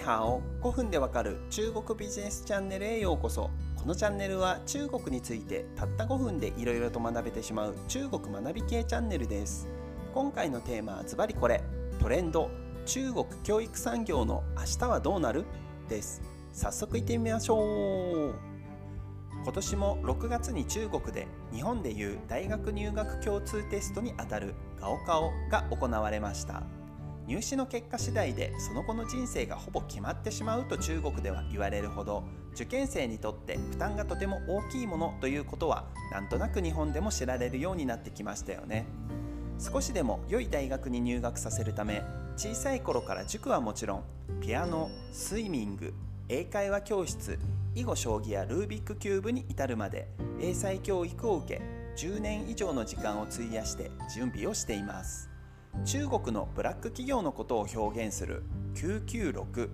ハオ5分でわかる中国ビジネスチャンネルへようこそ。このチャンネルは中国についてたった5分でいろいろと学べてしまう中国学び系チャンネルです。今回のテーマはズバリこれトレンド中国教育産業の明日はどうなる？です。早速いってみましょう。今年も6月に中国で日本でいう大学入学共通テストにあたるガオカオが行われました。入試の結果次第でその後の人生がほぼ決まってしまうと中国では言われるほど受験生にとって負担がとても大きいものということはなんとなく日本でも知られるようになってきましたよね。少しでも良い大学に入学させるため小さい頃から塾はもちろんピアノスイミング英会話教室囲碁将棋やルービックキューブに至るまで英才教育を受け10年以上の時間を費やして準備をしています。中国のブラック企業のことを表現する996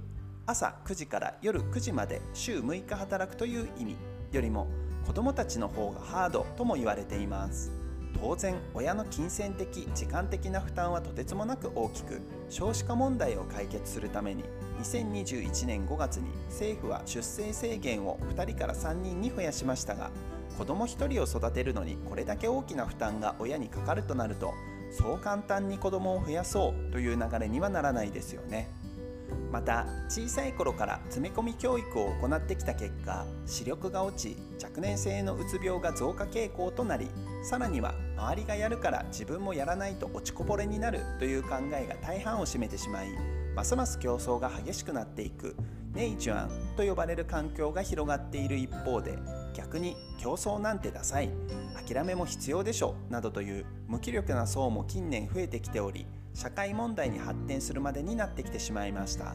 朝9時から夜9時まで週6日働くという意味よりも子どもたちの方がハードとも言われています。当然親の金銭的時間的な負担はとてつもなく大きく少子化問題を解決するために2021年5月に政府は出生制限を2人から3人に増やしましたが子ども1人を育てるのにこれだけ大きな負担が親にかかるとなるとそう簡単に子供を増やそうという流れにはならないですよね。また小さい頃から詰め込み教育を行ってきた結果視力が落ち若年性のうつ病が増加傾向となりさらには周りがやるから自分もやらないと落ちこぼれになるという考えが大半を占めてしまいますます競争が激しくなっていくネイジュアンと呼ばれる環境が広がっている一方で逆に競争なんてダサい。諦めも必要でしょなどという無気力な層も近年増えてきており社会問題に発展するまでになってきてしまいました。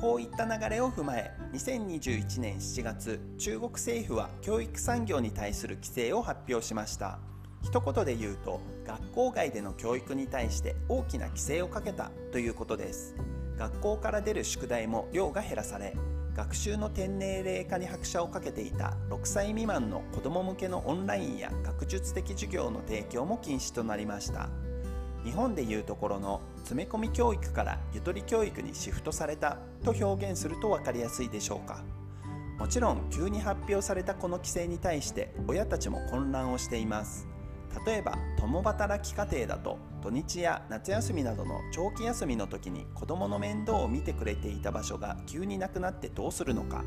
こういった流れを踏まえ2021年7月中国政府は教育産業に対する規制を発表しました。一言で言うと学校外での教育に対して大きな規制をかけたということです。学校から出る宿題も量が減らされ学習の低年齢化に拍車をかけていた6歳未満の子ども向けのオンラインや学術的授業の提供も禁止となりました。日本でいうところの詰め込み教育からゆとり教育にシフトされたと表現すると分かりやすいでしょうか。もちろん急に発表されたこの規制に対して親たちも混乱をしています。例えば共働き家庭だと土日や夏休みなどの長期休みの時に子どもの面倒を見てくれていた場所が急になくなってどうするのか。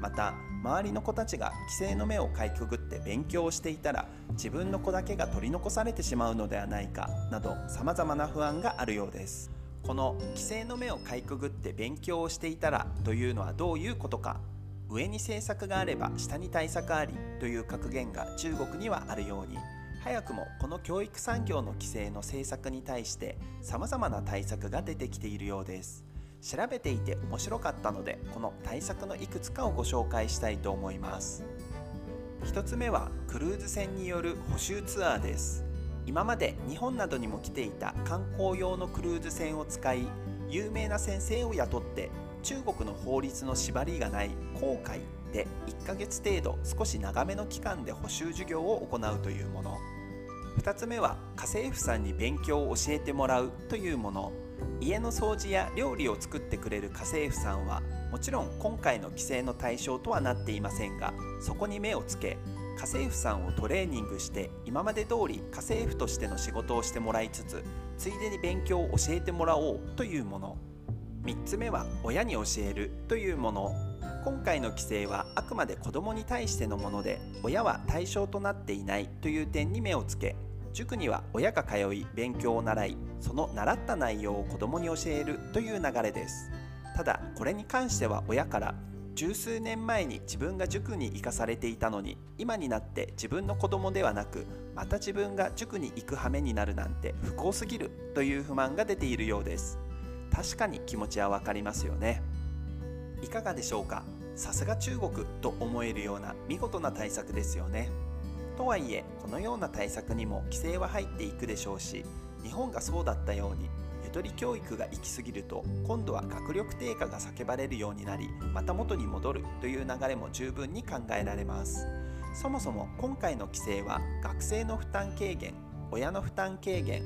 また周りの子たちが規制の目をかいくぐって勉強をしていたら自分の子だけが取り残されてしまうのではないかなどさまざまな不安があるようです。この規制の目をかいくぐって勉強をしていたらというのはどういうことか。上に政策があれば下に対策ありという格言が中国にはあるように早くもこの教育産業の規制の政策に対して様々な対策が出てきているようです。調べていて面白かったのでこの対策のいくつかをご紹介したいと思います。1つ目はクルーズ船による補修ツアーです。今まで日本などにも来ていた観光用のクルーズ船を使い有名な先生を雇って中国の法律の縛りがない航海で1ヶ月程度少し長めの期間で補修授業を行うというもの。2つ目は家政婦さんに勉強を教えてもらうというもの。家の掃除や料理を作ってくれる家政婦さんはもちろん今回の規制の対象とはなっていませんがそこに目をつけ家政婦さんをトレーニングして今まで通り家政婦としての仕事をしてもらいつつついでに勉強を教えてもらおうというもの。3つ目は親に教えるというもの。今回の規制はあくまで子供に対してのもので親は対象となっていないという点に目をつけ塾には親が通い勉強を習いその習った内容を子供に教えるという流れです。ただこれに関しては親から十数年前に自分が塾に行かされていたのに今になって自分の子供ではなくまた自分が塾に行く羽目になるなんて不幸すぎるという不満が出ているようです。確かに気持ちはわかりますよね。いかがでしょうか？さすが中国と思えるような見事な対策ですよね。とはいえこのような対策にも規制は入っていくでしょうし日本がそうだったようにゆとり教育が行き過ぎると今度は学力低下が叫ばれるようになりまた元に戻るという流れも十分に考えられます。そもそも今回の規制は学生の負担軽減親の負担軽減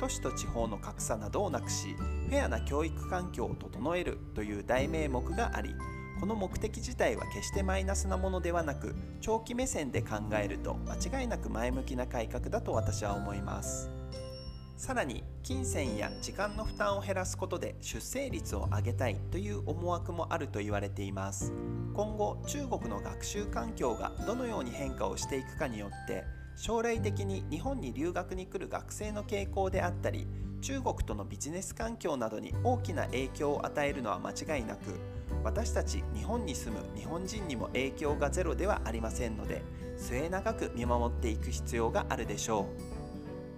都市と地方の格差などをなくしフェアな教育環境を整えるという大名目がありこの目的自体は決してマイナスなものではなく長期目線で考えると間違いなく前向きな改革だと私は思います。さらに金銭や時間の負担を減らすことで出生率を上げたいという思惑もあると言われています。今後中国の学習環境がどのように変化をしていくかによって将来的に日本に留学に来る学生の傾向であったり中国とのビジネス環境などに大きな影響を与えるのは間違いなく私たち日本に住む日本人にも影響がゼロではありませんので末永く見守っていく必要があるでしょ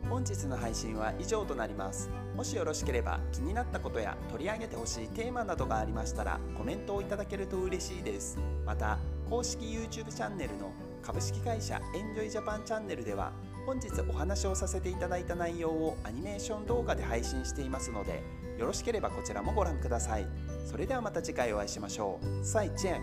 う。本日の配信は以上となります。もしよろしければ気になったことや取り上げてほしいテーマなどがありましたらコメントをいただけると嬉しいです。また公式 YouTube チャンネルの株式会社エンジョイジャパンチャンネルでは本日お話をさせていただいた内容をアニメーション動画で配信していますのでよろしければこちらもご覧ください。それではまた次回お会いしましょう。再见。